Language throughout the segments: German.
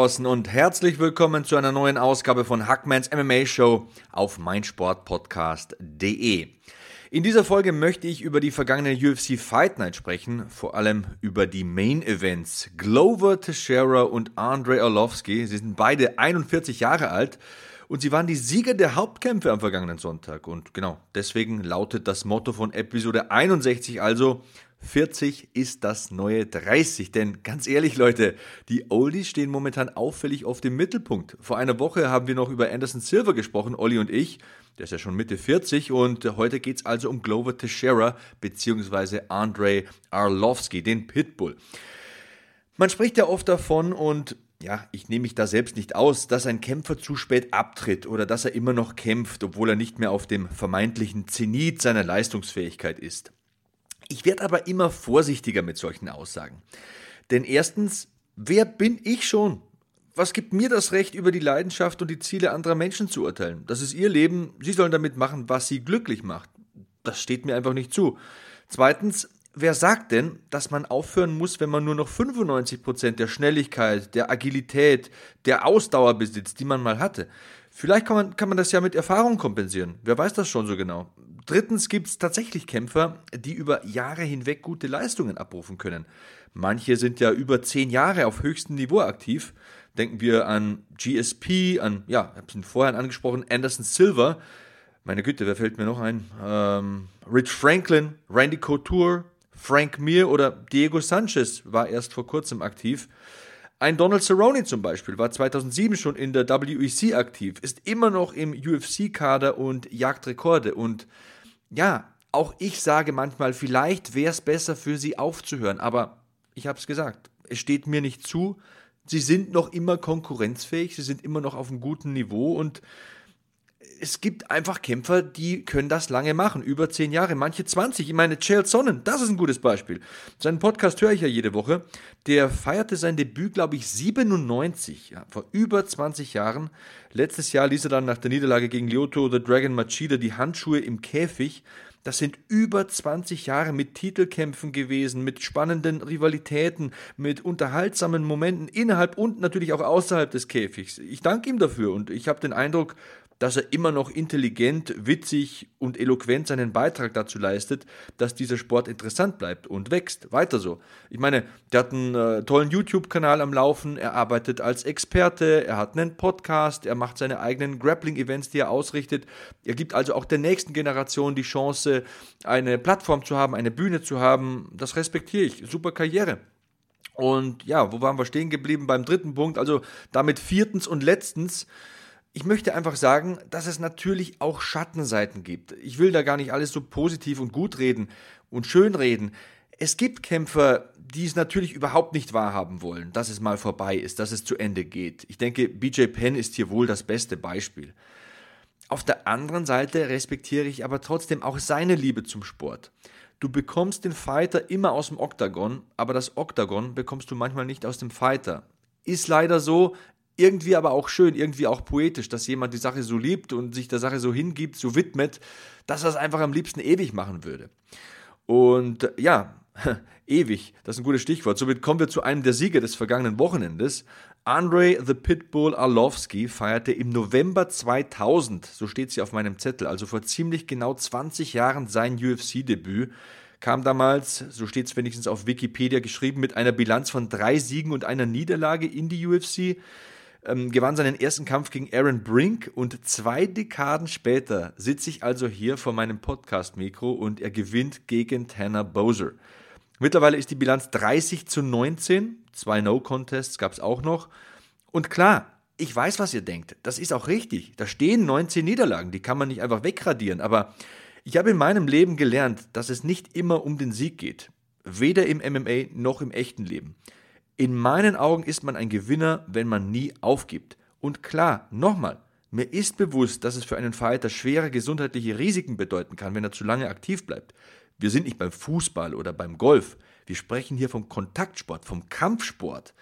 draußen und herzlich willkommen zu einer neuen Ausgabe von Hackmans MMA Show auf meinsportpodcast.de. In dieser Folge möchte ich über die vergangene UFC Fight Night sprechen, vor allem über die Main Events. Glover Teixeira und Andrei Orlovsky, sie sind beide 41 Jahre alt und sie waren die Sieger der Hauptkämpfe am vergangenen Sonntag. Und genau, deswegen lautet das Motto von Episode 61 also 40 ist das neue 30. Denn ganz ehrlich, Leute, die Oldies stehen momentan auffällig auf dem Mittelpunkt. Vor einer Woche haben wir noch über Anderson Silver gesprochen, Olli und ich. Der ist ja schon Mitte 40 und heute geht es also um Glover Teixeira bzw. Andrei Arlovski, den Pitbull. Man spricht ja oft davon und ja, ich nehme mich da selbst nicht aus, dass ein Kämpfer zu spät abtritt oder dass er immer noch kämpft, obwohl er nicht mehr auf dem vermeintlichen Zenit seiner Leistungsfähigkeit ist. Ich werde aber immer vorsichtiger mit solchen Aussagen. Denn erstens, wer bin ich schon? Was gibt mir das Recht, über die Leidenschaft und die Ziele anderer Menschen zu urteilen? Das ist ihr Leben, sie sollen damit machen, was sie glücklich macht. Das steht mir einfach nicht zu. Zweitens, wer sagt denn, dass man aufhören muss, wenn man nur noch 95% der Schnelligkeit, der Agilität, der Ausdauer besitzt, die man mal hatte? Vielleicht kann man, kann man das ja mit Erfahrung kompensieren. Wer weiß das schon so genau? Drittens gibt es tatsächlich Kämpfer, die über Jahre hinweg gute Leistungen abrufen können. Manche sind ja über zehn Jahre auf höchstem Niveau aktiv. Denken wir an GSP, an, ja, ich habe ihn vorher angesprochen, Anderson Silver. Meine Güte, wer fällt mir noch ein? Ähm, Rich Franklin, Randy Couture, Frank Mir oder Diego Sanchez war erst vor kurzem aktiv. Ein Donald Cerrone zum Beispiel war 2007 schon in der WEC aktiv, ist immer noch im UFC-Kader und jagt Rekorde. Und ja, auch ich sage manchmal, vielleicht wäre es besser für sie aufzuhören, aber ich habe es gesagt, es steht mir nicht zu. Sie sind noch immer konkurrenzfähig, sie sind immer noch auf einem guten Niveau und es gibt einfach Kämpfer, die können das lange machen, über zehn Jahre, manche 20. Ich meine, Chael Sonnen, das ist ein gutes Beispiel. Seinen Podcast höre ich ja jede Woche. Der feierte sein Debüt, glaube ich, 97, ja, vor über 20 Jahren. Letztes Jahr ließ er dann nach der Niederlage gegen Lyoto the Dragon Machida die Handschuhe im Käfig. Das sind über 20 Jahre mit Titelkämpfen gewesen, mit spannenden Rivalitäten, mit unterhaltsamen Momenten innerhalb und natürlich auch außerhalb des Käfigs. Ich danke ihm dafür und ich habe den Eindruck, dass er immer noch intelligent, witzig und eloquent seinen Beitrag dazu leistet, dass dieser Sport interessant bleibt und wächst. Weiter so. Ich meine, der hat einen äh, tollen YouTube-Kanal am Laufen, er arbeitet als Experte, er hat einen Podcast, er macht seine eigenen Grappling-Events, die er ausrichtet. Er gibt also auch der nächsten Generation die Chance, eine Plattform zu haben, eine Bühne zu haben. Das respektiere ich. Super Karriere. Und ja, wo waren wir stehen geblieben beim dritten Punkt? Also damit viertens und letztens ich möchte einfach sagen, dass es natürlich auch Schattenseiten gibt. Ich will da gar nicht alles so positiv und gut reden und schön reden. Es gibt Kämpfer, die es natürlich überhaupt nicht wahrhaben wollen, dass es mal vorbei ist, dass es zu Ende geht. Ich denke, BJ Penn ist hier wohl das beste Beispiel. Auf der anderen Seite respektiere ich aber trotzdem auch seine Liebe zum Sport. Du bekommst den Fighter immer aus dem Oktagon, aber das Oktagon bekommst du manchmal nicht aus dem Fighter. Ist leider so, irgendwie aber auch schön, irgendwie auch poetisch, dass jemand die Sache so liebt und sich der Sache so hingibt, so widmet, dass er es einfach am liebsten ewig machen würde. Und ja, ewig, das ist ein gutes Stichwort. Somit kommen wir zu einem der Sieger des vergangenen Wochenendes. Andre the Pitbull Arlovski feierte im November 2000, so steht sie auf meinem Zettel, also vor ziemlich genau 20 Jahren sein UFC-Debüt kam damals, so steht es wenigstens auf Wikipedia geschrieben, mit einer Bilanz von drei Siegen und einer Niederlage in die UFC ähm, gewann seinen ersten Kampf gegen Aaron Brink und zwei Dekaden später sitze ich also hier vor meinem Podcast-Mikro und er gewinnt gegen Tanner Bowser. Mittlerweile ist die Bilanz 30 zu 19, zwei No-Contests gab es auch noch. Und klar, ich weiß, was ihr denkt. Das ist auch richtig. Da stehen 19 Niederlagen, die kann man nicht einfach wegradieren. Aber ich habe in meinem Leben gelernt, dass es nicht immer um den Sieg geht. Weder im MMA noch im echten Leben. In meinen Augen ist man ein Gewinner, wenn man nie aufgibt. Und klar, nochmal, mir ist bewusst, dass es für einen Fighter schwere gesundheitliche Risiken bedeuten kann, wenn er zu lange aktiv bleibt. Wir sind nicht beim Fußball oder beim Golf. Wir sprechen hier vom Kontaktsport, vom Kampfsport.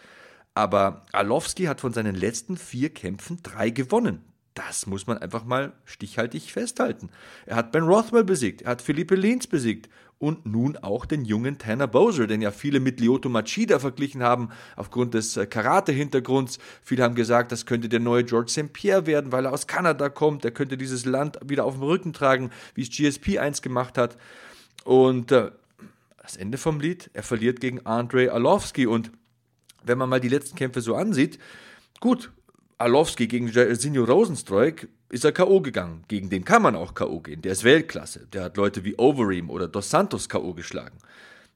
Aber Arlovski hat von seinen letzten vier Kämpfen drei gewonnen. Das muss man einfach mal stichhaltig festhalten. Er hat Ben Rothwell besiegt, er hat Philippe Lins besiegt und nun auch den jungen Tanner Bowser, den ja viele mit Lyoto Machida verglichen haben, aufgrund des äh, Karate-Hintergrunds. Viele haben gesagt, das könnte der neue George St. Pierre werden, weil er aus Kanada kommt. Er könnte dieses Land wieder auf dem Rücken tragen, wie es GSP 1 gemacht hat. Und äh, das Ende vom Lied, er verliert gegen Andrei Arlovski. Und wenn man mal die letzten Kämpfe so ansieht, gut, Arlovski gegen Sinjo Rosenstreuk ist er K.O. gegangen. Gegen den kann man auch K.O. gehen. Der ist Weltklasse. Der hat Leute wie Overeem oder Dos Santos K.O. geschlagen.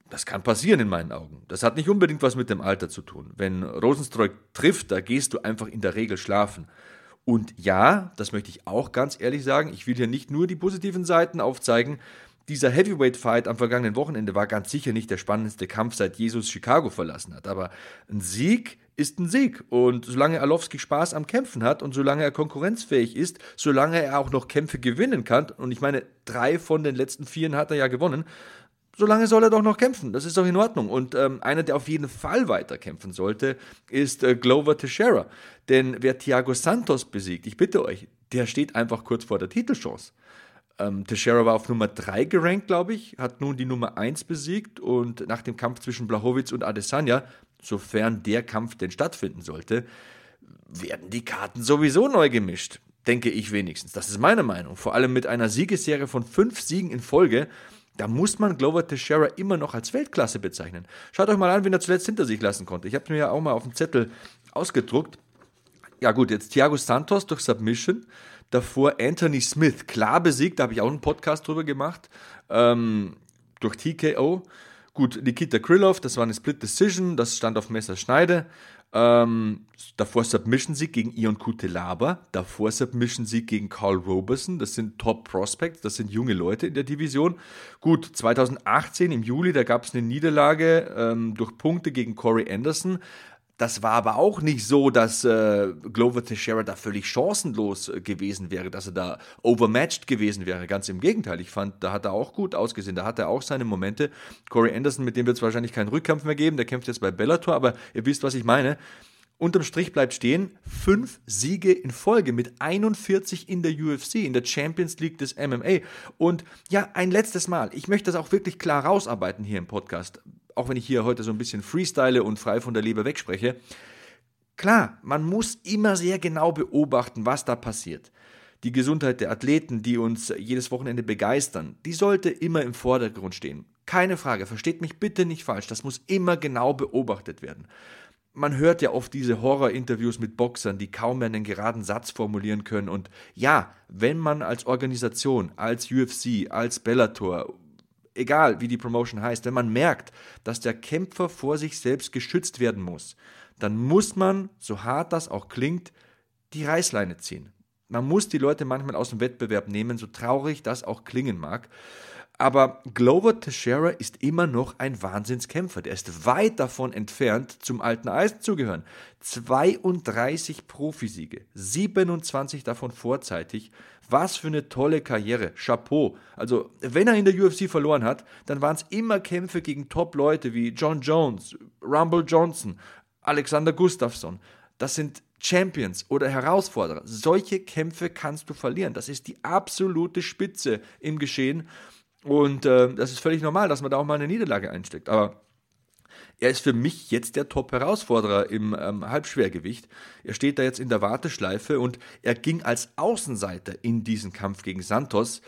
Das kann passieren in meinen Augen. Das hat nicht unbedingt was mit dem Alter zu tun. Wenn Rosenstreuk trifft, da gehst du einfach in der Regel schlafen. Und ja, das möchte ich auch ganz ehrlich sagen, ich will hier nicht nur die positiven Seiten aufzeigen. Dieser Heavyweight-Fight am vergangenen Wochenende war ganz sicher nicht der spannendste Kampf, seit Jesus Chicago verlassen hat. Aber ein Sieg ist ein Sieg. Und solange Arlovski Spaß am Kämpfen hat und solange er konkurrenzfähig ist, solange er auch noch Kämpfe gewinnen kann, und ich meine, drei von den letzten vieren hat er ja gewonnen, solange soll er doch noch kämpfen. Das ist doch in Ordnung. Und ähm, einer, der auf jeden Fall weiter kämpfen sollte, ist äh, Glover Teixeira. Denn wer Thiago Santos besiegt, ich bitte euch, der steht einfach kurz vor der Titelchance. Ähm, Teixeira war auf Nummer 3 gerankt, glaube ich, hat nun die Nummer 1 besiegt und nach dem Kampf zwischen Blachowicz und Adesanya sofern der Kampf denn stattfinden sollte, werden die Karten sowieso neu gemischt. Denke ich wenigstens. Das ist meine Meinung. Vor allem mit einer Siegesserie von fünf Siegen in Folge. Da muss man Glover Teixeira immer noch als Weltklasse bezeichnen. Schaut euch mal an, wen er zuletzt hinter sich lassen konnte. Ich habe mir ja auch mal auf dem Zettel ausgedruckt. Ja gut, jetzt Thiago Santos durch Submission. Davor Anthony Smith, klar besiegt, da habe ich auch einen Podcast drüber gemacht, ähm, durch TKO. Gut, Nikita Krylov, das war eine Split Decision, das stand auf Messerschneide. Ähm, davor Submission-Sieg gegen Ion Kutelaba, davor Submission-Sieg gegen Carl Roberson, das sind Top Prospects, das sind junge Leute in der Division. Gut, 2018 im Juli, da gab es eine Niederlage ähm, durch Punkte gegen Corey Anderson. Das war aber auch nicht so, dass äh, Glover Teixeira da völlig chancenlos äh, gewesen wäre, dass er da overmatched gewesen wäre. Ganz im Gegenteil. Ich fand, da hat er auch gut ausgesehen. Da hat er auch seine Momente. Corey Anderson, mit dem wird es wahrscheinlich keinen Rückkampf mehr geben. Der kämpft jetzt bei Bellator, aber ihr wisst, was ich meine. Unterm Strich bleibt stehen, fünf Siege in Folge mit 41 in der UFC, in der Champions League des MMA. Und ja, ein letztes Mal. Ich möchte das auch wirklich klar rausarbeiten hier im Podcast auch wenn ich hier heute so ein bisschen freestyle und frei von der Leber wegspreche, klar, man muss immer sehr genau beobachten, was da passiert. Die Gesundheit der Athleten, die uns jedes Wochenende begeistern, die sollte immer im Vordergrund stehen. Keine Frage, versteht mich bitte nicht falsch, das muss immer genau beobachtet werden. Man hört ja oft diese Horror-Interviews mit Boxern, die kaum mehr einen geraden Satz formulieren können. Und ja, wenn man als Organisation, als UFC, als Bellator egal wie die Promotion heißt, wenn man merkt, dass der Kämpfer vor sich selbst geschützt werden muss, dann muss man, so hart das auch klingt, die Reißleine ziehen. Man muss die Leute manchmal aus dem Wettbewerb nehmen, so traurig das auch klingen mag. Aber Glover Teixeira ist immer noch ein Wahnsinnskämpfer. Der ist weit davon entfernt, zum alten Eisen zu gehören. 32 Profisiege, 27 davon vorzeitig. Was für eine tolle Karriere. Chapeau. Also, wenn er in der UFC verloren hat, dann waren es immer Kämpfe gegen Top-Leute wie John Jones, Rumble Johnson, Alexander Gustafsson. Das sind Champions oder Herausforderer. Solche Kämpfe kannst du verlieren. Das ist die absolute Spitze im Geschehen. Und äh, das ist völlig normal, dass man da auch mal eine Niederlage einsteckt. Aber er ist für mich jetzt der Top-Herausforderer im ähm, Halbschwergewicht. Er steht da jetzt in der Warteschleife und er ging als Außenseiter in diesen Kampf gegen Santos,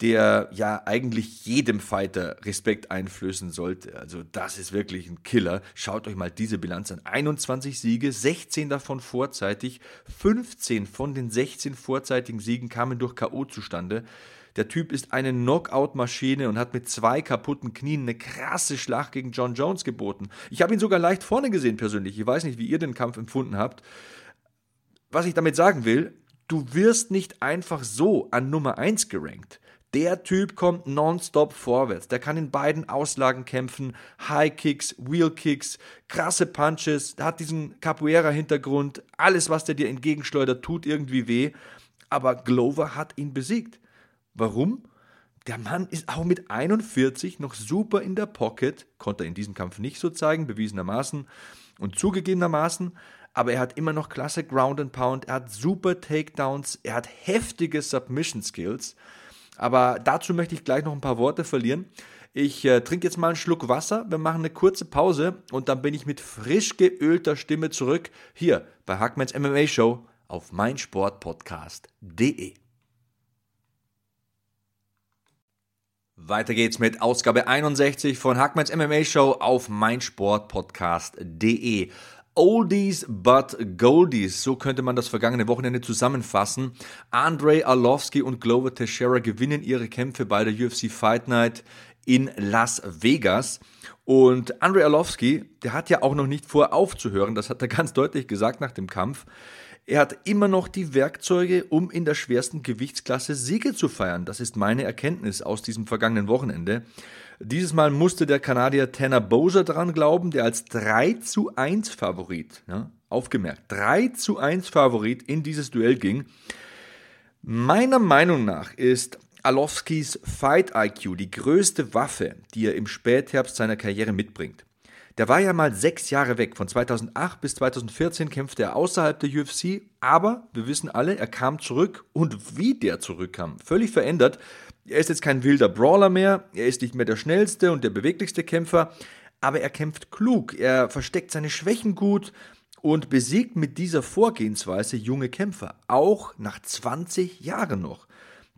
der ja eigentlich jedem Fighter Respekt einflößen sollte. Also das ist wirklich ein Killer. Schaut euch mal diese Bilanz an. 21 Siege, 16 davon vorzeitig, 15 von den 16 vorzeitigen Siegen kamen durch KO zustande. Der Typ ist eine Knockout-Maschine und hat mit zwei kaputten Knien eine krasse Schlacht gegen John Jones geboten. Ich habe ihn sogar leicht vorne gesehen persönlich. Ich weiß nicht, wie ihr den Kampf empfunden habt. Was ich damit sagen will, du wirst nicht einfach so an Nummer 1 gerankt. Der Typ kommt nonstop vorwärts. Der kann in beiden Auslagen kämpfen. High Kicks, Wheel Kicks, krasse Punches. Der hat diesen Capoeira-Hintergrund. Alles, was der dir entgegenschleudert, tut irgendwie weh. Aber Glover hat ihn besiegt. Warum? Der Mann ist auch mit 41 noch super in der Pocket. Konnte er in diesem Kampf nicht so zeigen, bewiesenermaßen und zugegebenermaßen aber er hat immer noch klasse Ground and Pound, er hat super Takedowns, er hat heftige Submission Skills. Aber dazu möchte ich gleich noch ein paar Worte verlieren. Ich äh, trinke jetzt mal einen Schluck Wasser, wir machen eine kurze Pause und dann bin ich mit frisch geölter Stimme zurück hier bei Hackmans MMA Show auf meinsportpodcast.de. Weiter geht's mit Ausgabe 61 von Hackmans MMA Show auf meinsportpodcast.de. Oldies but Goldies, so könnte man das vergangene Wochenende zusammenfassen. Andrei Arlovski und Glover Teixeira gewinnen ihre Kämpfe bei der UFC Fight Night in Las Vegas. Und Andrei Arlovski, der hat ja auch noch nicht vor aufzuhören, das hat er ganz deutlich gesagt nach dem Kampf. Er hat immer noch die Werkzeuge, um in der schwersten Gewichtsklasse Siege zu feiern. Das ist meine Erkenntnis aus diesem vergangenen Wochenende. Dieses Mal musste der Kanadier Tanner Bowser dran glauben, der als 3 zu 1 Favorit, ja, aufgemerkt, 3 zu 1 Favorit in dieses Duell ging. Meiner Meinung nach ist Alowskis Fight IQ die größte Waffe, die er im Spätherbst seiner Karriere mitbringt. Der war ja mal sechs Jahre weg. Von 2008 bis 2014 kämpfte er außerhalb der UFC, aber wir wissen alle, er kam zurück und wie der zurückkam, völlig verändert. Er ist jetzt kein wilder Brawler mehr, er ist nicht mehr der schnellste und der beweglichste Kämpfer, aber er kämpft klug, er versteckt seine Schwächen gut und besiegt mit dieser Vorgehensweise junge Kämpfer, auch nach 20 Jahren noch.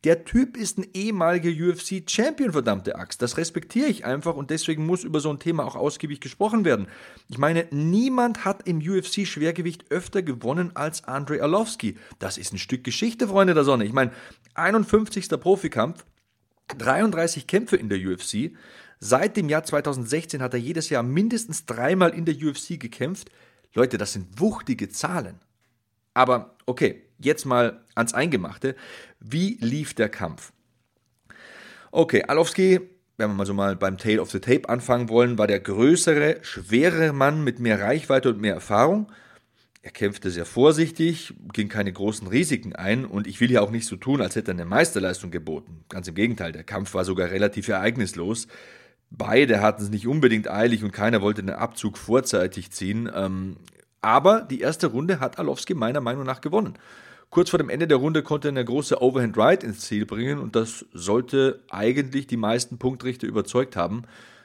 Der Typ ist ein ehemaliger UFC-Champion, verdammte Axt. Das respektiere ich einfach und deswegen muss über so ein Thema auch ausgiebig gesprochen werden. Ich meine, niemand hat im UFC-Schwergewicht öfter gewonnen als Andrei Arlovski. Das ist ein Stück Geschichte, Freunde der Sonne. Ich meine, 51. Profikampf, 33 Kämpfe in der UFC. Seit dem Jahr 2016 hat er jedes Jahr mindestens dreimal in der UFC gekämpft. Leute, das sind wuchtige Zahlen. Aber okay, jetzt mal ans Eingemachte. Wie lief der Kampf? Okay, Alowski, wenn wir mal so mal beim Tale of the Tape anfangen wollen, war der größere, schwerere Mann mit mehr Reichweite und mehr Erfahrung. Er kämpfte sehr vorsichtig, ging keine großen Risiken ein und ich will ja auch nicht so tun, als hätte er eine Meisterleistung geboten. Ganz im Gegenteil, der Kampf war sogar relativ ereignislos. Beide hatten es nicht unbedingt eilig und keiner wollte den Abzug vorzeitig ziehen. Ähm, aber die erste Runde hat Alowski meiner Meinung nach gewonnen. Kurz vor dem Ende der Runde konnte er eine große Overhand Right ins Ziel bringen und das sollte eigentlich die meisten Punktrichter überzeugt haben.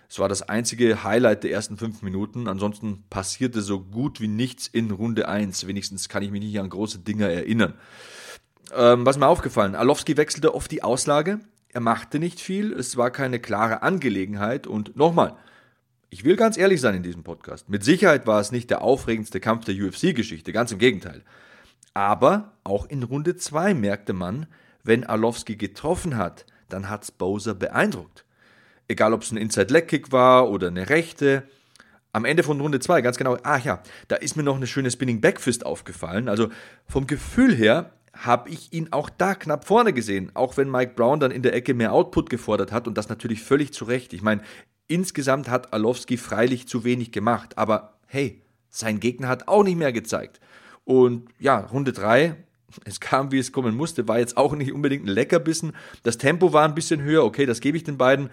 Es war das einzige Highlight der ersten fünf Minuten. Ansonsten passierte so gut wie nichts in Runde 1. Wenigstens kann ich mich nicht an große Dinger erinnern. Ähm, was mir aufgefallen, Alowski wechselte oft die Auslage. Er machte nicht viel. Es war keine klare Angelegenheit. Und nochmal, ich will ganz ehrlich sein in diesem Podcast. Mit Sicherheit war es nicht der aufregendste Kampf der UFC-Geschichte. Ganz im Gegenteil. Aber auch in Runde 2 merkte man, wenn Arlovski getroffen hat, dann hat's Bowser beeindruckt. Egal, ob es ein Inside-Leg-Kick war oder eine rechte. Am Ende von Runde 2, ganz genau, ach ja, da ist mir noch eine schöne Spinning Backfist aufgefallen. Also vom Gefühl her habe ich ihn auch da knapp vorne gesehen, auch wenn Mike Brown dann in der Ecke mehr Output gefordert hat und das natürlich völlig zu Recht. Ich meine, insgesamt hat Alowski freilich zu wenig gemacht, aber hey, sein Gegner hat auch nicht mehr gezeigt. Und ja, Runde 3, es kam, wie es kommen musste, war jetzt auch nicht unbedingt ein Leckerbissen. Das Tempo war ein bisschen höher, okay, das gebe ich den beiden.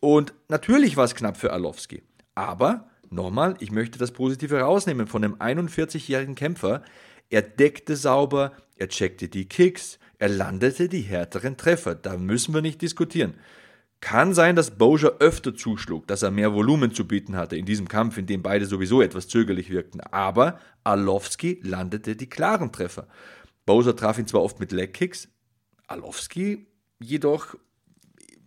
Und natürlich war es knapp für Arlovski. Aber nochmal, ich möchte das Positive rausnehmen von dem 41-jährigen Kämpfer. Er deckte sauber, er checkte die Kicks, er landete die härteren Treffer. Da müssen wir nicht diskutieren. Kann sein, dass Bowser öfter zuschlug, dass er mehr Volumen zu bieten hatte in diesem Kampf, in dem beide sowieso etwas zögerlich wirkten. Aber Arlovski landete die klaren Treffer. Bowser traf ihn zwar oft mit Legkicks, Arlovski jedoch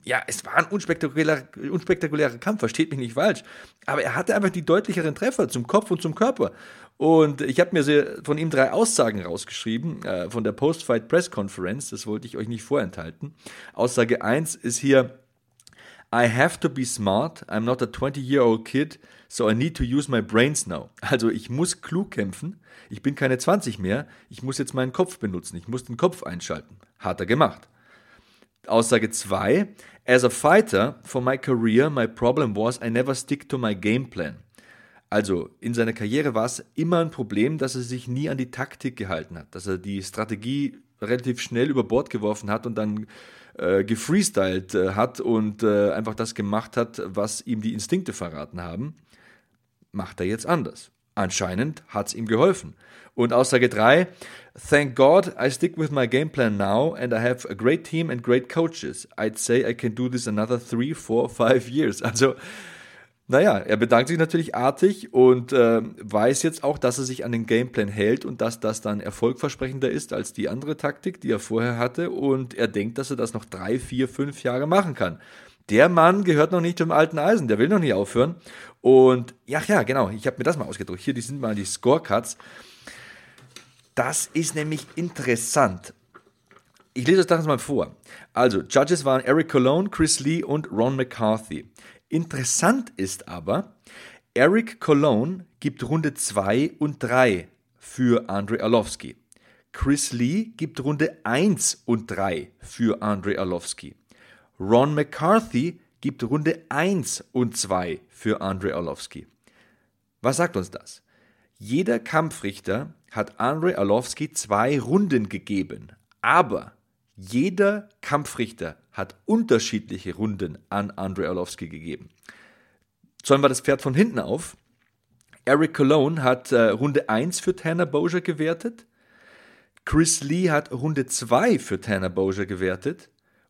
ja, es war ein unspektakulärer, unspektakulärer Kampf, versteht mich nicht falsch. Aber er hatte einfach die deutlicheren Treffer zum Kopf und zum Körper. Und ich habe mir von ihm drei Aussagen rausgeschrieben, äh, von der Post-Fight Press Conference, das wollte ich euch nicht vorenthalten. Aussage 1 ist hier, I have to be smart, I'm not a 20-year-old kid, so I need to use my brains now. Also ich muss klug kämpfen, ich bin keine 20 mehr, ich muss jetzt meinen Kopf benutzen, ich muss den Kopf einschalten. Hat er gemacht. Aussage 2. As a fighter, for my career, my problem was I never stick to my game plan. Also in seiner Karriere war es immer ein Problem, dass er sich nie an die Taktik gehalten hat, dass er die Strategie relativ schnell über Bord geworfen hat und dann äh, gefreestylt äh, hat und äh, einfach das gemacht hat, was ihm die Instinkte verraten haben. Macht er jetzt anders. Anscheinend hat es ihm geholfen. Und Aussage 3, Thank God I stick with my game plan now and I have a great team and great coaches. I'd say I can do this another 3, 4, 5 years. Also naja, er bedankt sich natürlich artig und äh, weiß jetzt auch, dass er sich an den Gameplan hält und dass das dann erfolgversprechender ist als die andere Taktik, die er vorher hatte. Und er denkt, dass er das noch drei, vier, fünf Jahre machen kann. Der Mann gehört noch nicht zum alten Eisen, der will noch nicht aufhören. Und ja, ja, genau, ich habe mir das mal ausgedruckt. Hier, die sind mal die Scorecards. Das ist nämlich interessant. Ich lese das mal vor. Also, Judges waren Eric Cologne, Chris Lee und Ron McCarthy. Interessant ist aber, Eric Cologne gibt Runde 2 und 3 für Andre Arlovski. Chris Lee gibt Runde 1 und 3 für Andre Arlovski. Ron McCarthy gibt Runde 1 und 2 für Andre Arlovski. Was sagt uns das? Jeder Kampfrichter hat Andre Arlovski zwei Runden gegeben, aber jeder Kampfrichter hat unterschiedliche Runden an Andre Orlovsky gegeben. Zäumen wir das Pferd von hinten auf. Eric Cologne hat äh, Runde 1 für Tanner Bozier gewertet. Chris Lee hat Runde 2 für Tanner Bozier gewertet.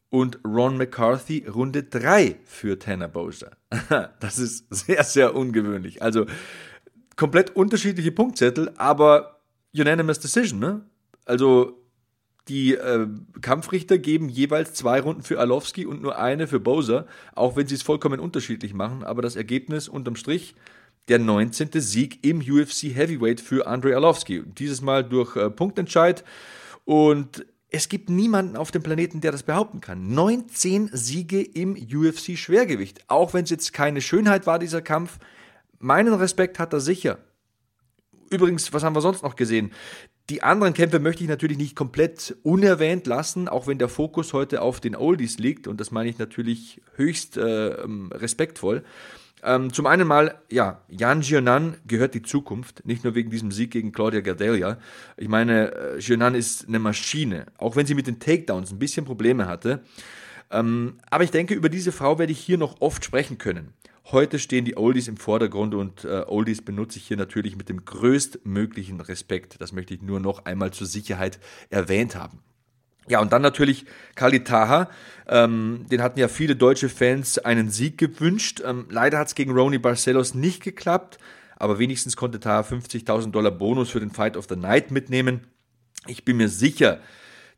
Und Ron McCarthy Runde 3 für Tanner Bozier. das ist sehr, sehr ungewöhnlich. Also komplett unterschiedliche Punktzettel, aber unanimous decision, ne? Also die äh, Kampfrichter geben jeweils zwei Runden für Arlovski und nur eine für Bowser, auch wenn sie es vollkommen unterschiedlich machen. Aber das Ergebnis unterm Strich der 19. Sieg im UFC Heavyweight für Andrei Arlovski. Dieses Mal durch äh, Punktentscheid. Und es gibt niemanden auf dem Planeten, der das behaupten kann. 19 Siege im UFC Schwergewicht. Auch wenn es jetzt keine Schönheit war, dieser Kampf. Meinen Respekt hat er sicher. Übrigens, was haben wir sonst noch gesehen? Die anderen Kämpfe möchte ich natürlich nicht komplett unerwähnt lassen, auch wenn der Fokus heute auf den Oldies liegt und das meine ich natürlich höchst äh, ähm, respektvoll. Ähm, zum einen mal, ja, Jan Gionan gehört die Zukunft, nicht nur wegen diesem Sieg gegen Claudia Gardelia. Ich meine, äh, Gionan ist eine Maschine, auch wenn sie mit den Takedowns ein bisschen Probleme hatte. Ähm, aber ich denke, über diese Frau werde ich hier noch oft sprechen können. Heute stehen die Oldies im Vordergrund und äh, Oldies benutze ich hier natürlich mit dem größtmöglichen Respekt. Das möchte ich nur noch einmal zur Sicherheit erwähnt haben. Ja, und dann natürlich Kali Taha. Ähm, den hatten ja viele deutsche Fans einen Sieg gewünscht. Ähm, leider hat es gegen Rony Barcelos nicht geklappt, aber wenigstens konnte Taha 50.000 Dollar Bonus für den Fight of the Night mitnehmen. Ich bin mir sicher,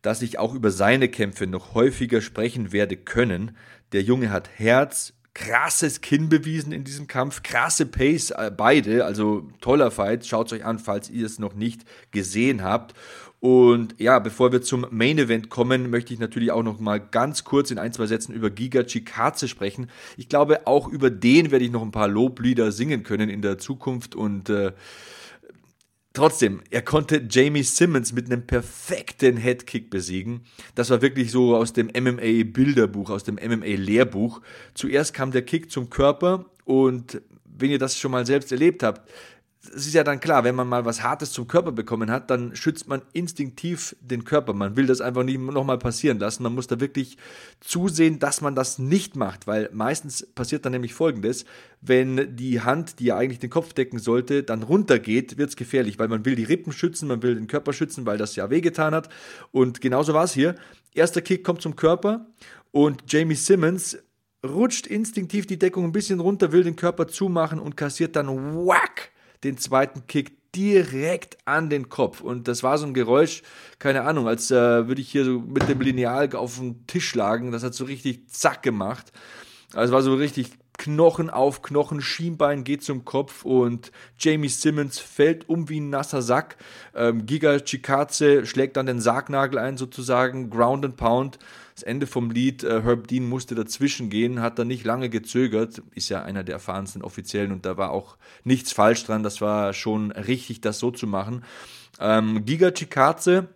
dass ich auch über seine Kämpfe noch häufiger sprechen werde können. Der Junge hat Herz, krasses Kinn bewiesen in diesem Kampf, krasse Pace, äh, beide, also toller Fight. Schaut euch an, falls ihr es noch nicht gesehen habt. Und ja, bevor wir zum Main Event kommen, möchte ich natürlich auch noch mal ganz kurz in ein, zwei Sätzen über Giga Chikaze sprechen. Ich glaube, auch über den werde ich noch ein paar Loblieder singen können in der Zukunft und äh, Trotzdem, er konnte Jamie Simmons mit einem perfekten Headkick besiegen. Das war wirklich so aus dem MMA-Bilderbuch, aus dem MMA-Lehrbuch. Zuerst kam der Kick zum Körper und wenn ihr das schon mal selbst erlebt habt, es ist ja dann klar, wenn man mal was Hartes zum Körper bekommen hat, dann schützt man instinktiv den Körper. Man will das einfach nicht nochmal passieren lassen. Man muss da wirklich zusehen, dass man das nicht macht, weil meistens passiert dann nämlich Folgendes. Wenn die Hand, die ja eigentlich den Kopf decken sollte, dann runtergeht, wird es gefährlich, weil man will die Rippen schützen, man will den Körper schützen, weil das ja wehgetan hat. Und genauso war es hier. Erster Kick kommt zum Körper und Jamie Simmons rutscht instinktiv die Deckung ein bisschen runter, will den Körper zumachen und kassiert dann whack den zweiten Kick direkt an den Kopf. Und das war so ein Geräusch, keine Ahnung, als äh, würde ich hier so mit dem Lineal auf den Tisch schlagen. Das hat so richtig zack gemacht. Also war so richtig Knochen auf Knochen, Schienbein geht zum Kopf und Jamie Simmons fällt um wie ein nasser Sack. Ähm, Giga Chikaze schlägt dann den Sargnagel ein, sozusagen, Ground and Pound. Das Ende vom Lied, äh, Herb Dean musste dazwischen gehen, hat dann nicht lange gezögert, ist ja einer der erfahrensten Offiziellen und da war auch nichts falsch dran, das war schon richtig, das so zu machen. Ähm, Giga Chikaze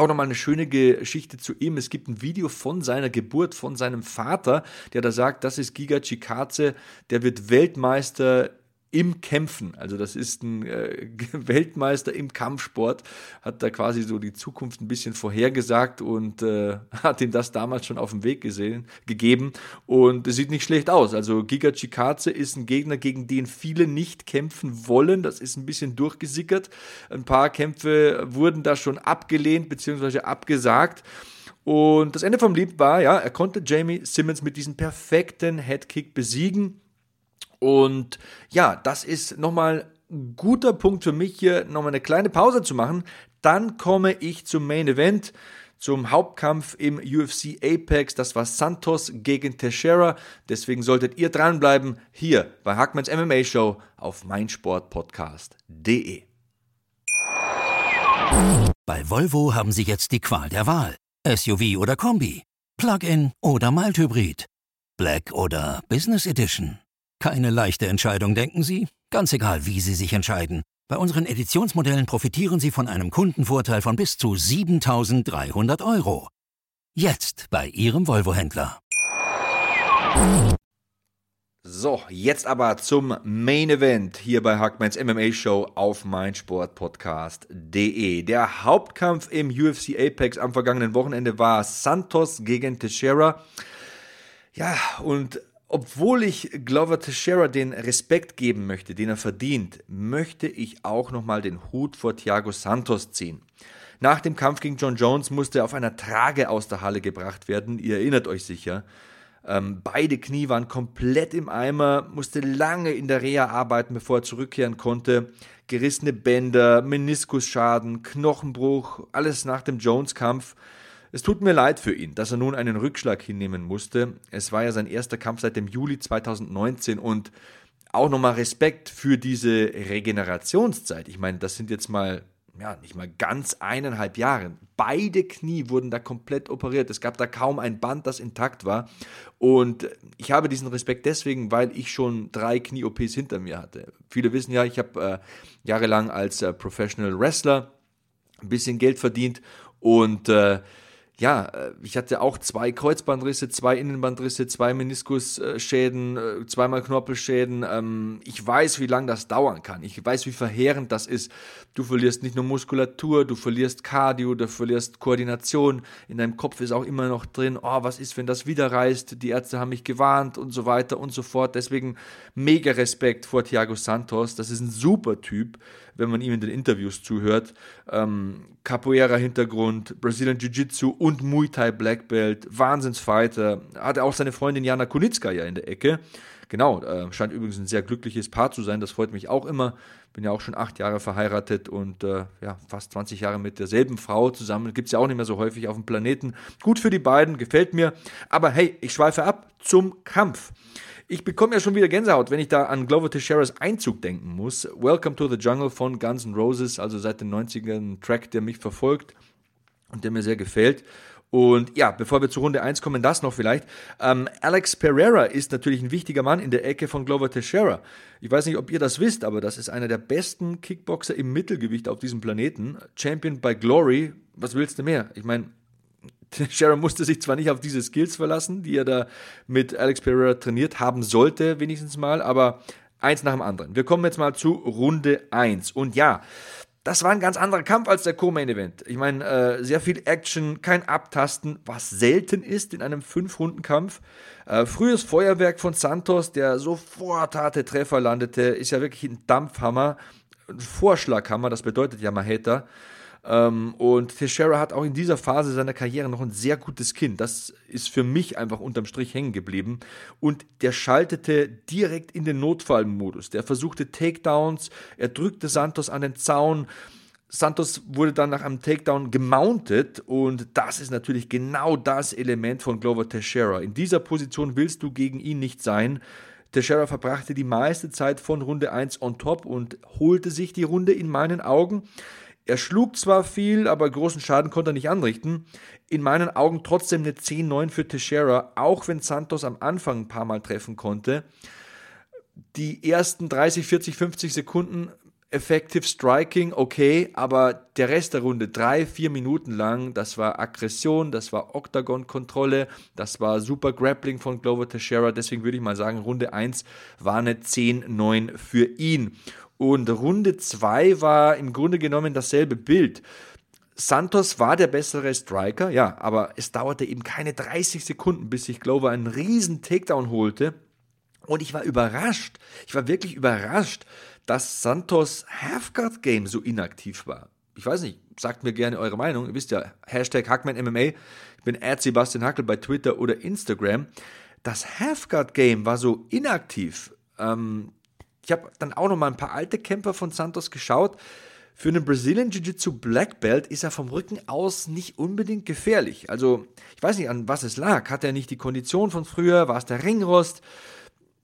auch nochmal eine schöne Geschichte zu ihm. Es gibt ein Video von seiner Geburt, von seinem Vater, der da sagt, das ist Giga Chikaze, der wird Weltmeister im Kämpfen. Also das ist ein äh, Weltmeister im Kampfsport, hat da quasi so die Zukunft ein bisschen vorhergesagt und äh, hat ihm das damals schon auf den Weg gesehen, gegeben. Und es sieht nicht schlecht aus. Also Giga Chikaze ist ein Gegner, gegen den viele nicht kämpfen wollen. Das ist ein bisschen durchgesickert. Ein paar Kämpfe wurden da schon abgelehnt bzw. abgesagt. Und das Ende vom Lied war, ja, er konnte Jamie Simmons mit diesem perfekten Headkick besiegen und ja, das ist nochmal ein guter Punkt für mich hier, nochmal eine kleine Pause zu machen. Dann komme ich zum Main Event, zum Hauptkampf im UFC Apex. Das war Santos gegen Teixeira. Deswegen solltet ihr dranbleiben hier bei Hackmans MMA Show auf meinsportpodcast.de. Bei Volvo haben Sie jetzt die Qual der Wahl. SUV oder Kombi, Plug-in oder Mild-Hybrid, Black oder Business Edition. Keine leichte Entscheidung, denken Sie? Ganz egal, wie Sie sich entscheiden. Bei unseren Editionsmodellen profitieren Sie von einem Kundenvorteil von bis zu 7300 Euro. Jetzt bei Ihrem Volvo-Händler. So, jetzt aber zum Main Event hier bei Hackmans MMA Show auf meinsportpodcast.de. Der Hauptkampf im UFC Apex am vergangenen Wochenende war Santos gegen Teixeira. Ja, und obwohl ich Glover Teixeira den Respekt geben möchte, den er verdient, möchte ich auch nochmal den Hut vor Thiago Santos ziehen. Nach dem Kampf gegen John Jones musste er auf einer Trage aus der Halle gebracht werden. Ihr erinnert euch sicher. Ähm, beide Knie waren komplett im Eimer, musste lange in der Reha arbeiten, bevor er zurückkehren konnte. Gerissene Bänder, Meniskusschaden, Knochenbruch, alles nach dem Jones-Kampf. Es tut mir leid für ihn, dass er nun einen Rückschlag hinnehmen musste. Es war ja sein erster Kampf seit dem Juli 2019 und auch nochmal Respekt für diese Regenerationszeit. Ich meine, das sind jetzt mal, ja, nicht mal ganz eineinhalb Jahre. Beide Knie wurden da komplett operiert. Es gab da kaum ein Band, das intakt war. Und ich habe diesen Respekt deswegen, weil ich schon drei Knie-OPs hinter mir hatte. Viele wissen ja, ich habe äh, jahrelang als äh, Professional Wrestler ein bisschen Geld verdient und äh, ja, äh, ich hatte auch zwei Kreuzbandrisse, zwei Innenbandrisse, zwei Meniskusschäden, äh, zweimal Knorpelschäden. Ähm, ich weiß, wie lange das dauern kann. Ich weiß, wie verheerend das ist. Du verlierst nicht nur Muskulatur, du verlierst Cardio, du verlierst Koordination. In deinem Kopf ist auch immer noch drin, oh, was ist, wenn das wieder reißt? Die Ärzte haben mich gewarnt und so weiter und so fort. Deswegen mega Respekt vor Thiago Santos. Das ist ein super Typ wenn man ihm in den Interviews zuhört. Ähm, Capoeira-Hintergrund, Brazilian Jiu-Jitsu und Muay Thai Black Belt, Wahnsinnsfighter. Hatte auch seine Freundin Jana Kunitzka ja in der Ecke. Genau, äh, scheint übrigens ein sehr glückliches Paar zu sein, das freut mich auch immer. Bin ja auch schon acht Jahre verheiratet und äh, ja, fast 20 Jahre mit derselben Frau zusammen. Gibt es ja auch nicht mehr so häufig auf dem Planeten. Gut für die beiden, gefällt mir. Aber hey, ich schweife ab zum Kampf. Ich bekomme ja schon wieder Gänsehaut, wenn ich da an Glover Teixeiras Einzug denken muss. Welcome to the Jungle von Guns N' Roses, also seit den 90ern ein Track, der mich verfolgt und der mir sehr gefällt. Und ja, bevor wir zu Runde 1 kommen, das noch vielleicht. Ähm, Alex Pereira ist natürlich ein wichtiger Mann in der Ecke von Glover Teixeira. Ich weiß nicht, ob ihr das wisst, aber das ist einer der besten Kickboxer im Mittelgewicht auf diesem Planeten. Champion by Glory. Was willst du mehr? Ich meine, Sharon musste sich zwar nicht auf diese Skills verlassen, die er da mit Alex Pereira trainiert haben sollte, wenigstens mal, aber eins nach dem anderen. Wir kommen jetzt mal zu Runde 1. Und ja, das war ein ganz anderer Kampf als der Co-Main-Event. Ich meine, äh, sehr viel Action, kein Abtasten, was selten ist in einem Fünf-Runden-Kampf. Äh, frühes Feuerwerk von Santos, der sofort harte Treffer landete, ist ja wirklich ein Dampfhammer, ein Vorschlaghammer, das bedeutet ja Maheta. Ähm, und Teixeira hat auch in dieser Phase seiner Karriere noch ein sehr gutes Kind. Das ist für mich einfach unterm Strich hängen geblieben. Und der schaltete direkt in den Notfallmodus. Der versuchte Takedowns, er drückte Santos an den Zaun. Santos wurde dann nach einem Takedown gemountet und das ist natürlich genau das Element von Glover Teixeira. In dieser Position willst du gegen ihn nicht sein. Teixeira verbrachte die meiste Zeit von Runde 1 on top und holte sich die Runde in meinen Augen. Er schlug zwar viel, aber großen Schaden konnte er nicht anrichten. In meinen Augen trotzdem eine 10-9 für Teixeira, auch wenn Santos am Anfang ein paar Mal treffen konnte. Die ersten 30, 40, 50 Sekunden Effective Striking, okay, aber der Rest der Runde, drei, vier Minuten lang, das war Aggression, das war Octagon-Kontrolle, das war super Grappling von Glover Teixeira. Deswegen würde ich mal sagen, Runde 1 war eine 10-9 für ihn. Und Runde 2 war im Grunde genommen dasselbe Bild. Santos war der bessere Striker, ja, aber es dauerte eben keine 30 Sekunden, bis sich Glover einen riesen Takedown holte. Und ich war überrascht. Ich war wirklich überrascht, dass Santos Halfguard Game so inaktiv war. Ich weiß nicht, sagt mir gerne eure Meinung. Ihr wisst ja, Hashtag HackmanMMA. Ich bin Sebastian Hackel bei Twitter oder Instagram. Das Halfguard Game war so inaktiv. Ähm, ich habe dann auch noch mal ein paar alte Kämpfer von Santos geschaut. Für einen Brazilian Jiu-Jitsu Black Belt ist er vom Rücken aus nicht unbedingt gefährlich. Also, ich weiß nicht, an was es lag. Hat er nicht die Kondition von früher? War es der Ringrost?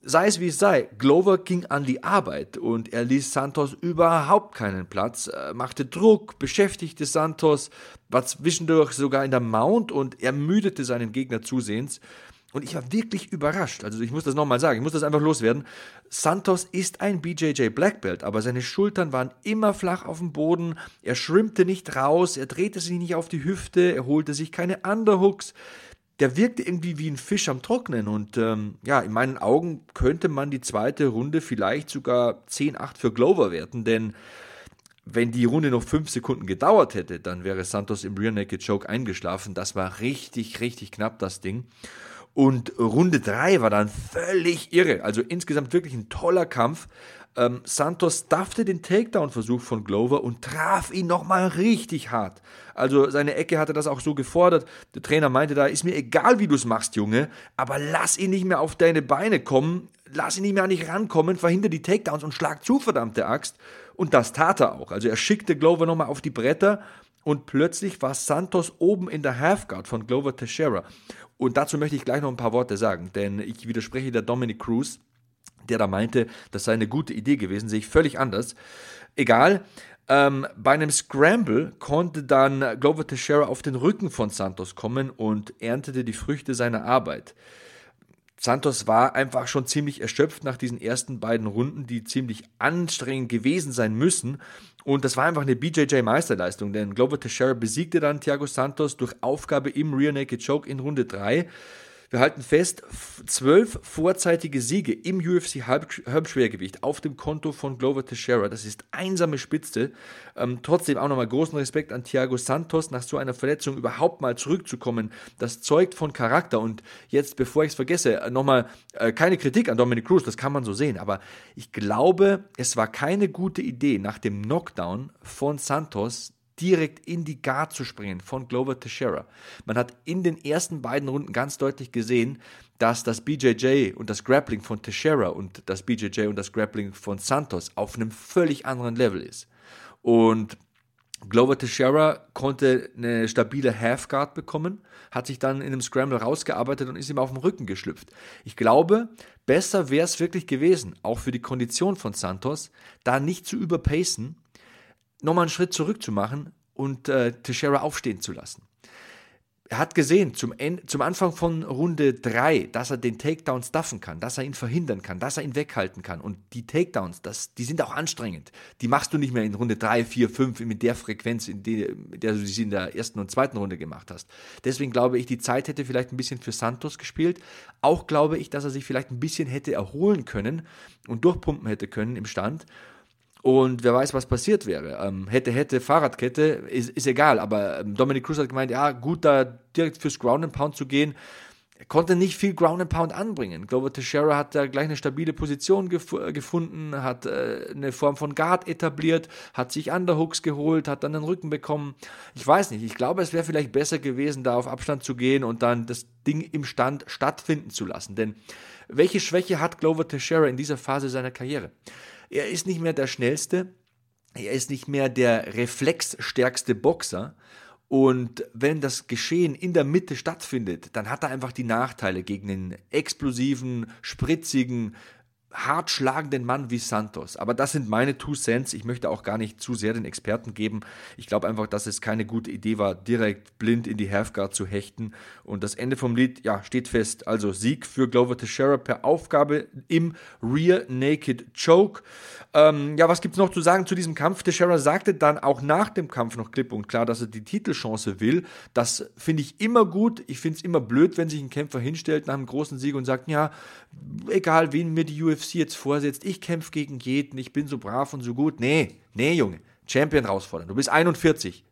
Sei es wie es sei, Glover ging an die Arbeit und er ließ Santos überhaupt keinen Platz, er machte Druck, beschäftigte Santos, war zwischendurch sogar in der Mount und ermüdete seinen Gegner zusehends. Und ich war wirklich überrascht. Also ich muss das nochmal sagen, ich muss das einfach loswerden. Santos ist ein BJJ Black Belt, aber seine Schultern waren immer flach auf dem Boden. Er schrimpte nicht raus, er drehte sich nicht auf die Hüfte, er holte sich keine Underhooks der wirkte irgendwie wie ein Fisch am Trocknen. Und ähm, ja, in meinen Augen könnte man die zweite Runde vielleicht sogar 10-8 für Glover werten, denn wenn die Runde noch fünf Sekunden gedauert hätte, dann wäre Santos im Rear Naked Choke eingeschlafen. Das war richtig, richtig knapp, das Ding. Und Runde 3 war dann völlig irre. Also insgesamt wirklich ein toller Kampf. Ähm, Santos stuffte den Takedown-Versuch von Glover und traf ihn nochmal richtig hart. Also seine Ecke hatte das auch so gefordert. Der Trainer meinte da, ist mir egal, wie du es machst, Junge, aber lass ihn nicht mehr auf deine Beine kommen, lass ihn nicht mehr an dich rankommen, verhindere die Takedowns und schlag zu, verdammte Axt. Und das tat er auch. Also er schickte Glover nochmal auf die Bretter und plötzlich war Santos oben in der Halfguard von Glover Teixeira. Und dazu möchte ich gleich noch ein paar Worte sagen, denn ich widerspreche der Dominic Cruz der da meinte, das sei eine gute Idee gewesen, sehe ich völlig anders. Egal. Ähm, bei einem Scramble konnte dann Glover Teixeira auf den Rücken von Santos kommen und erntete die Früchte seiner Arbeit. Santos war einfach schon ziemlich erschöpft nach diesen ersten beiden Runden, die ziemlich anstrengend gewesen sein müssen. Und das war einfach eine BJJ-Meisterleistung, denn Glover Teixeira besiegte dann Thiago Santos durch Aufgabe im Rear Naked Choke in Runde 3. Wir halten fest, zwölf vorzeitige Siege im UFC Halbschwergewicht auf dem Konto von Glover Teixeira. Das ist einsame Spitze. Ähm, trotzdem auch nochmal großen Respekt an Thiago Santos, nach so einer Verletzung überhaupt mal zurückzukommen. Das zeugt von Charakter. Und jetzt, bevor ich es vergesse, äh, nochmal äh, keine Kritik an Dominic Cruz, das kann man so sehen. Aber ich glaube, es war keine gute Idee, nach dem Knockdown von Santos direkt in die Guard zu springen von Glover Teixeira. Man hat in den ersten beiden Runden ganz deutlich gesehen, dass das BJJ und das Grappling von Teixeira und das BJJ und das Grappling von Santos auf einem völlig anderen Level ist. Und Glover Teixeira konnte eine stabile Halfguard bekommen, hat sich dann in einem Scramble rausgearbeitet und ist ihm auf den Rücken geschlüpft. Ich glaube, besser wäre es wirklich gewesen, auch für die Kondition von Santos, da nicht zu überpacen nochmal einen Schritt zurück zu machen und äh, Teixeira aufstehen zu lassen. Er hat gesehen zum, End, zum Anfang von Runde 3, dass er den Takedown stuffen kann, dass er ihn verhindern kann, dass er ihn weghalten kann. Und die Takedowns, das, die sind auch anstrengend. Die machst du nicht mehr in Runde 3, 4, 5 mit der Frequenz, in, die, in der du sie in der ersten und zweiten Runde gemacht hast. Deswegen glaube ich, die Zeit hätte vielleicht ein bisschen für Santos gespielt. Auch glaube ich, dass er sich vielleicht ein bisschen hätte erholen können und durchpumpen hätte können im Stand. Und wer weiß, was passiert wäre. Ähm, hätte, hätte, Fahrradkette, ist, ist egal. Aber ähm, Dominic Cruz hat gemeint, ja, gut, da direkt fürs Ground and Pound zu gehen. Er konnte nicht viel Ground and Pound anbringen. Glover Teixeira hat da gleich eine stabile Position gef äh, gefunden, hat äh, eine Form von Guard etabliert, hat sich Underhooks geholt, hat dann den Rücken bekommen. Ich weiß nicht, ich glaube, es wäre vielleicht besser gewesen, da auf Abstand zu gehen und dann das Ding im Stand stattfinden zu lassen. Denn welche Schwäche hat Glover Teixeira in dieser Phase seiner Karriere? Er ist nicht mehr der schnellste, er ist nicht mehr der reflexstärkste Boxer. Und wenn das Geschehen in der Mitte stattfindet, dann hat er einfach die Nachteile gegen den explosiven, spritzigen, hart schlagenden Mann wie Santos. Aber das sind meine Two Cents. Ich möchte auch gar nicht zu sehr den Experten geben. Ich glaube einfach, dass es keine gute Idee war, direkt blind in die Halfguard zu hechten. Und das Ende vom Lied, ja, steht fest. Also Sieg für Glover Teixeira per Aufgabe im Rear Naked Choke. Ähm, ja, was gibt es noch zu sagen zu diesem Kampf? Teixeira sagte dann auch nach dem Kampf noch klipp und klar, dass er die Titelchance will. Das finde ich immer gut. Ich finde es immer blöd, wenn sich ein Kämpfer hinstellt nach einem großen Sieg und sagt, ja, egal wen mir die UFC jetzt vorsetzt, ich kämpfe gegen jeden, ich bin so brav und so gut. Nee, nee, Junge, Champion herausfordern. Du bist 41.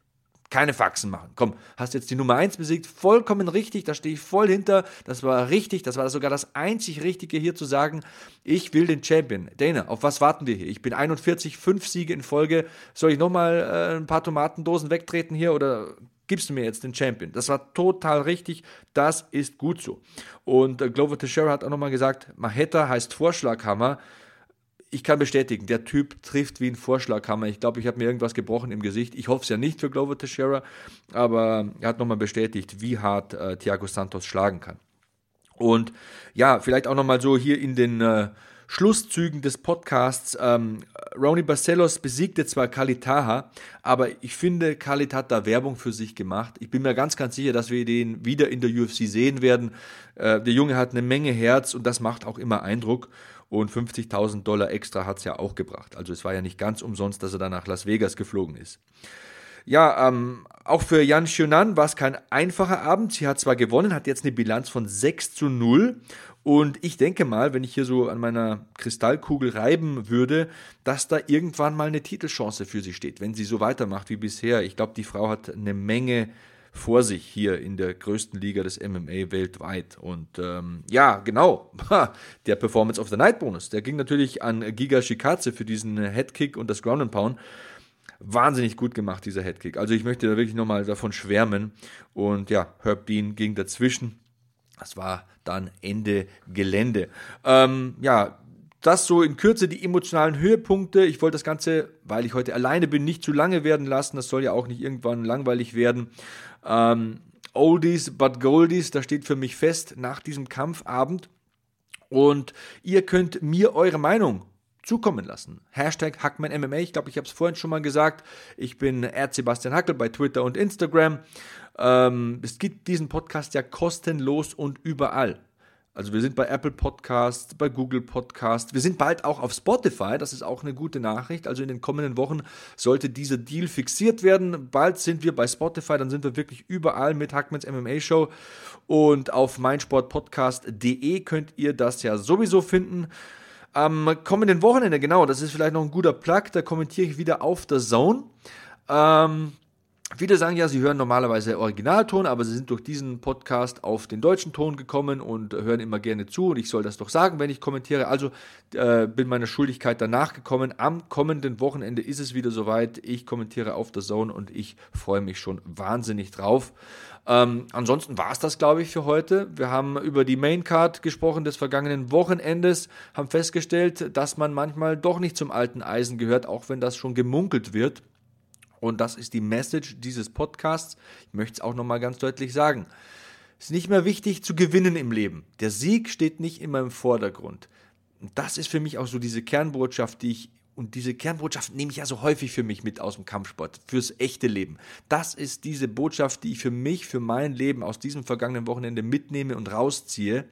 Keine Faxen machen. Komm, hast jetzt die Nummer 1 besiegt, vollkommen richtig, da stehe ich voll hinter. Das war richtig, das war sogar das einzig Richtige hier zu sagen, ich will den Champion. Dana, auf was warten wir hier? Ich bin 41, 5 Siege in Folge. Soll ich nochmal äh, ein paar Tomatendosen wegtreten hier oder gibst du mir jetzt den Champion. Das war total richtig, das ist gut so. Und äh, Glover Teixeira hat auch nochmal gesagt, Maheta heißt Vorschlaghammer. Ich kann bestätigen, der Typ trifft wie ein Vorschlaghammer. Ich glaube, ich habe mir irgendwas gebrochen im Gesicht. Ich hoffe es ja nicht für Glover Teixeira, aber er hat nochmal bestätigt, wie hart äh, Thiago Santos schlagen kann. Und ja, vielleicht auch nochmal so hier in den äh, Schlusszügen des Podcasts. Ähm, Ronnie Barcelos besiegte zwar Kalitaha, aber ich finde, Kalit hat da Werbung für sich gemacht. Ich bin mir ganz, ganz sicher, dass wir den wieder in der UFC sehen werden. Äh, der Junge hat eine Menge Herz und das macht auch immer Eindruck. Und 50.000 Dollar extra hat es ja auch gebracht. Also es war ja nicht ganz umsonst, dass er dann nach Las Vegas geflogen ist. Ja, ähm, auch für Yan Xiunan war es kein einfacher Abend. Sie hat zwar gewonnen, hat jetzt eine Bilanz von 6 zu 0 und ich denke mal, wenn ich hier so an meiner Kristallkugel reiben würde, dass da irgendwann mal eine Titelchance für sie steht, wenn sie so weitermacht wie bisher. Ich glaube, die Frau hat eine Menge vor sich hier in der größten Liga des MMA weltweit. Und ähm, ja, genau, der Performance of the Night Bonus, der ging natürlich an Giga Shikaze für diesen Headkick und das Ground and Pound. Wahnsinnig gut gemacht, dieser Headkick. Also ich möchte da wirklich nochmal davon schwärmen. Und ja, Herb Dean ging dazwischen das war dann Ende Gelände. Ähm, ja, das so in Kürze die emotionalen Höhepunkte. Ich wollte das Ganze, weil ich heute alleine bin, nicht zu lange werden lassen. Das soll ja auch nicht irgendwann langweilig werden. Ähm, Oldies but Goldies, da steht für mich fest nach diesem Kampfabend. Und ihr könnt mir eure Meinung zukommen lassen. Hashtag HackmanMMA, ich glaube, ich habe es vorhin schon mal gesagt. Ich bin Sebastian Hackel bei Twitter und Instagram. Ähm, es gibt diesen Podcast ja kostenlos und überall. Also wir sind bei Apple Podcasts, bei Google Podcasts, wir sind bald auch auf Spotify, das ist auch eine gute Nachricht. Also in den kommenden Wochen sollte dieser Deal fixiert werden. Bald sind wir bei Spotify, dann sind wir wirklich überall mit Hackmans MMA Show und auf meinsportpodcast.de könnt ihr das ja sowieso finden. Am kommenden Wochenende, genau, das ist vielleicht noch ein guter Plug, da kommentiere ich wieder auf der Zone. Ähm, Viele sagen ja, sie hören normalerweise Originalton, aber sie sind durch diesen Podcast auf den deutschen Ton gekommen und hören immer gerne zu. Und ich soll das doch sagen, wenn ich kommentiere. Also äh, bin meiner Schuldigkeit danach gekommen. Am kommenden Wochenende ist es wieder soweit. Ich kommentiere auf der Zone und ich freue mich schon wahnsinnig drauf. Ähm, ansonsten war es das, glaube ich, für heute. Wir haben über die Maincard gesprochen des vergangenen Wochenendes, haben festgestellt, dass man manchmal doch nicht zum alten Eisen gehört, auch wenn das schon gemunkelt wird. Und das ist die Message dieses Podcasts. Ich möchte es auch nochmal ganz deutlich sagen. Es ist nicht mehr wichtig zu gewinnen im Leben. Der Sieg steht nicht immer im Vordergrund. Und das ist für mich auch so diese Kernbotschaft, die ich und diese Kernbotschaft nehme ich ja so häufig für mich mit aus dem Kampfsport, fürs echte Leben. Das ist diese Botschaft, die ich für mich, für mein Leben aus diesem vergangenen Wochenende mitnehme und rausziehe.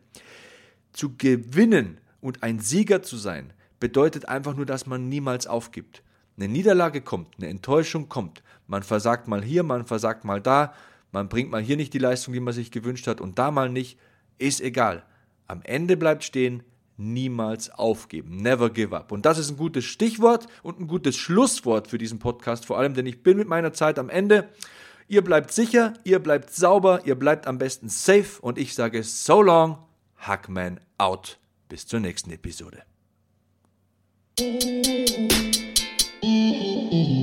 Zu gewinnen und ein Sieger zu sein, bedeutet einfach nur, dass man niemals aufgibt. Eine Niederlage kommt, eine Enttäuschung kommt. Man versagt mal hier, man versagt mal da, man bringt mal hier nicht die Leistung, die man sich gewünscht hat und da mal nicht. Ist egal. Am Ende bleibt stehen, niemals aufgeben. Never give up. Und das ist ein gutes Stichwort und ein gutes Schlusswort für diesen Podcast, vor allem, denn ich bin mit meiner Zeit am Ende. Ihr bleibt sicher, ihr bleibt sauber, ihr bleibt am besten safe und ich sage so long, Hackman out. Bis zur nächsten Episode. Mm-hmm.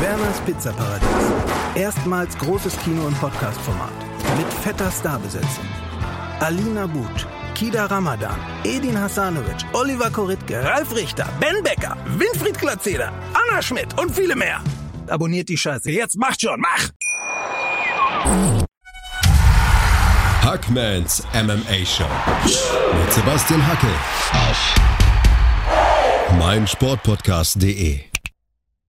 Werners Pizzaparadies. Erstmals großes Kino- und Podcast-Format. Mit fetter Starbesetzung. Alina But, Kida Ramadan, Edin Hasanovic, Oliver Koritke, Ralf Richter, Ben Becker, Winfried Glatzeder, Anna Schmidt und viele mehr. Abonniert die Scheiße. Jetzt macht schon, mach! Hackmans MMA Show mit Sebastian Hacke auf meinsportpodcast.de.